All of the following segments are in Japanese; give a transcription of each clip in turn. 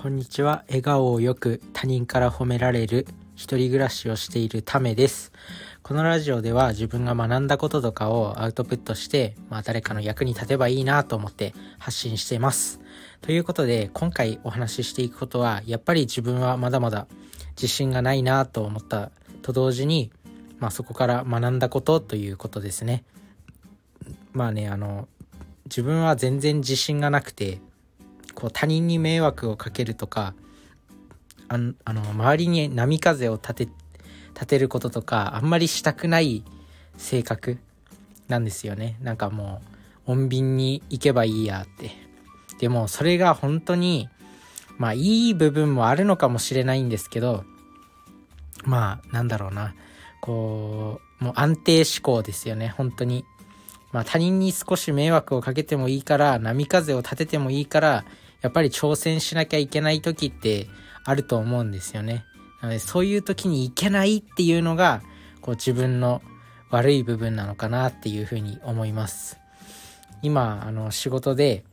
こんにちは。笑顔をよく他人から褒められる一人暮らしをしているためです。このラジオでは自分が学んだこととかをアウトプットして、まあ誰かの役に立てばいいなと思って発信しています。ということで、今回お話ししていくことは、やっぱり自分はまだまだ自信がないなと思ったと同時に、まあそこから学んだことということですね。まあね、あの、自分は全然自信がなくて、こう他人に迷惑をかけるとかあの周りに波風を立て立てることとかあんまりしたくない性格なんですよね。なんかもう穏便に行けばいいやって。でもそれが本当にまあいい部分もあるのかもしれないんですけどまあなんだろうな。こうもう安定志向ですよね。本当に。まあ他人に少し迷惑をかけてもいいから波風を立ててもいいからやっぱり挑戦しなきゃいけない時ってあると思うんですよね。なのでそういう時にいけないっていうのがこう自分の悪い部分なのかなっていうふうに思います。今あの仕事で、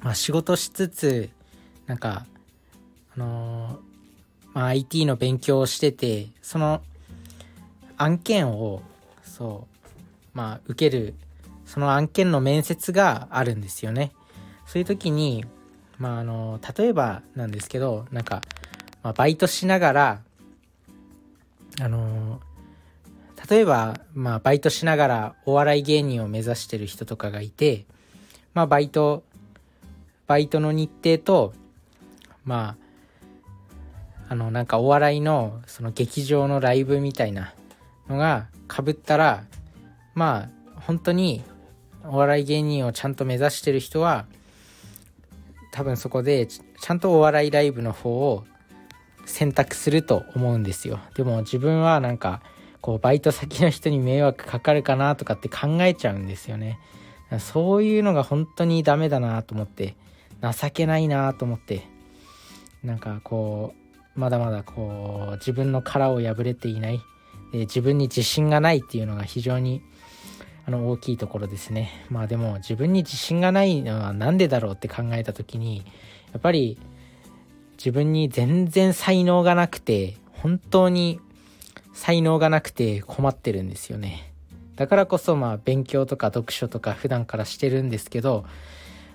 まあ、仕事しつつなんかあのまあ、IT の勉強をしててその案件をそうまあ受けるその案件の面接があるんですよね。そういう時に、まあ、あの、例えばなんですけど、なんか、まあ、バイトしながら、あの、例えば、まあ、バイトしながらお笑い芸人を目指してる人とかがいて、まあ、バイト、バイトの日程と、まあ、あの、なんかお笑いの、その劇場のライブみたいなのが被ったら、まあ、本当にお笑い芸人をちゃんと目指してる人は、多分そこでちゃんとお笑いライブの方を選択すると思うんですよ。でも自分はなんかこうバイト先の人に迷惑かかるかなとかって考えちゃうんですよね。そういうのが本当にダメだなと思って情けないなと思ってなんかこうまだまだこう自分の殻を破れていない。自分に自信がないっていうのが非常にあの大きいところですね。まあでも自分に自信がないのは何でだろうって考えた時にやっぱり自分に全然才能がなくて本当に才能がなくて困ってるんですよね。だからこそまあ勉強とか読書とか普段からしてるんですけど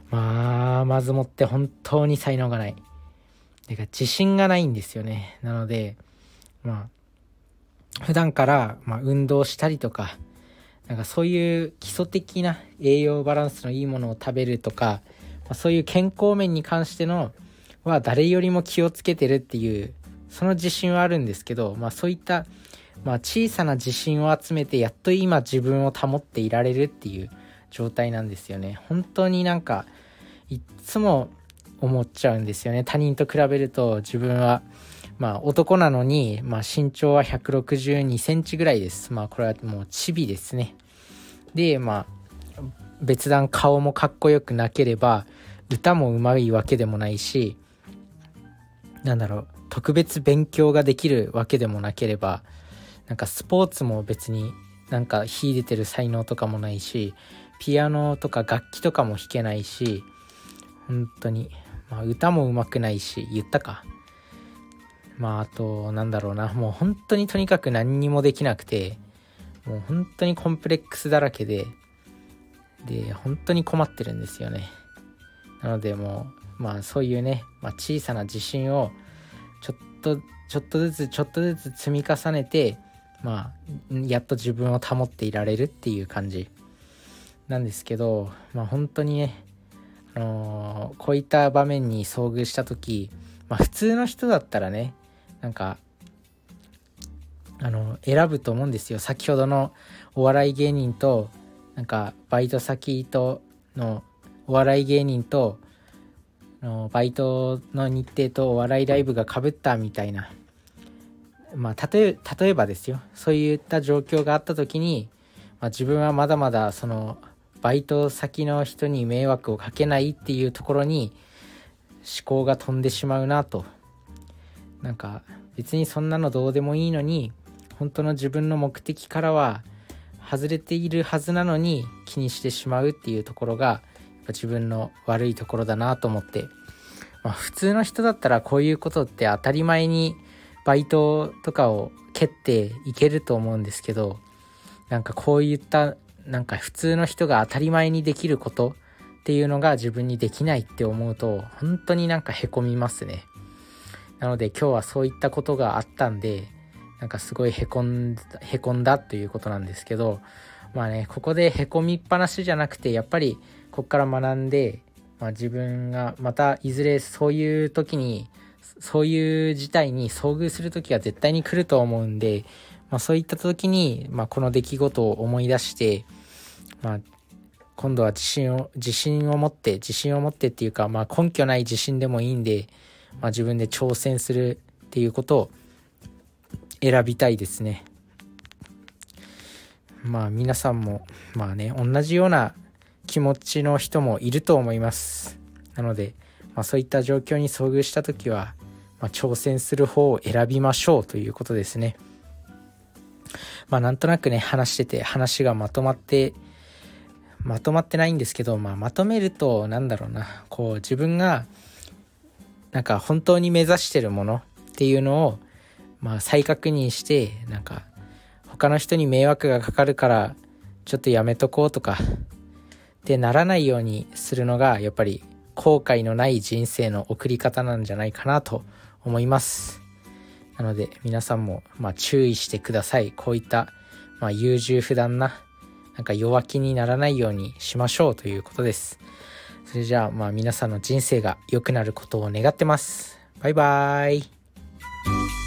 まあまずもって本当に才能がない。てか自信がないんですよね。なのでまあ普段からま運動したりとかなんかそういう基礎的な栄養バランスのいいものを食べるとか、まあ、そういう健康面に関してのは誰よりも気をつけてるっていうその自信はあるんですけど、まあ、そういった、まあ、小さな自信を集めてやっと今自分を保っていられるっていう状態なんですよね。本当になんかいつも思っちゃうんですよね他人と比べると自分はまあ男なのに、まあ身長は162センチぐらいです。まあこれはもうチビですね。で、まあ別段顔もかっこよくなければ、歌もうまいわけでもないし、なんだろう、特別勉強ができるわけでもなければ、なんかスポーツも別になんか秀でてる才能とかもないし、ピアノとか楽器とかも弾けないし、本当に、まあ歌もうまくないし、言ったか。まああとなんだろうなもう本当にとにかく何にもできなくてもう本当にコンプレックスだらけでで本当に困ってるんですよねなのでもうまあそういうね、まあ、小さな自信をちょっとちょっとずつちょっとずつ積み重ねてまあやっと自分を保っていられるっていう感じなんですけどまあ本当にねあのー、こういった場面に遭遇した時まあ普通の人だったらねなんかあの選ぶと思うんですよ。先ほどのお笑い芸人となんかバイト先とのお笑い芸人とのバイトの日程とお笑いライブがかぶったみたいな。まあ例え例えばですよ。そういった状況があった時に、まあ、自分はまだまだそのバイト先の人に迷惑をかけないっていうところに思考が飛んでしまうなと。なんか別にそんなのどうでもいいのに本当の自分の目的からは外れているはずなのに気にしてしまうっていうところがやっぱ自分の悪いところだなと思って。まあ普通の人だったらこういうことって当たり前にバイトとかを蹴っていけると思うんですけど、なんかこういったなんか普通の人が当たり前にできることっていうのが自分にできないって思うと本当になんかへこみますね。なので今日はそういったことがあったんでなんかすごいへこんへこんだということなんですけどまあねここでへこみっぱなしじゃなくてやっぱりこっから学んで、まあ、自分がまたいずれそういう時にそういう事態に遭遇する時が絶対に来ると思うんで、まあ、そういった時に、まあ、この出来事を思い出して、まあ、今度は自信を自信を持って自信を持ってっていうか、まあ、根拠ない自信でもいいんで、まあ、自分で挑戦するっていうことを選びたいですね。まあ皆さんもまあね同じような気持ちの人もいると思います。なので、まあ、そういった状況に遭遇した時は、まあ、挑戦する方を選びましょうということですね。まあなんとなくね話してて話がまとまってまとまってないんですけど、まあ、まとめるとなんだろうな。こう自分がなんか本当に目指してるものっていうのを、まあ、再確認してなんか他の人に迷惑がかかるからちょっとやめとこうとかってならないようにするのがやっぱり後悔のない人生の送り方なんじゃないかなと思います。なので皆さんもま注意してください。こういったま優柔不断ななんか弱気にならないようにしましょうということです。それじゃあまあ皆さんの人生が良くなることを願ってます。バイバーイ。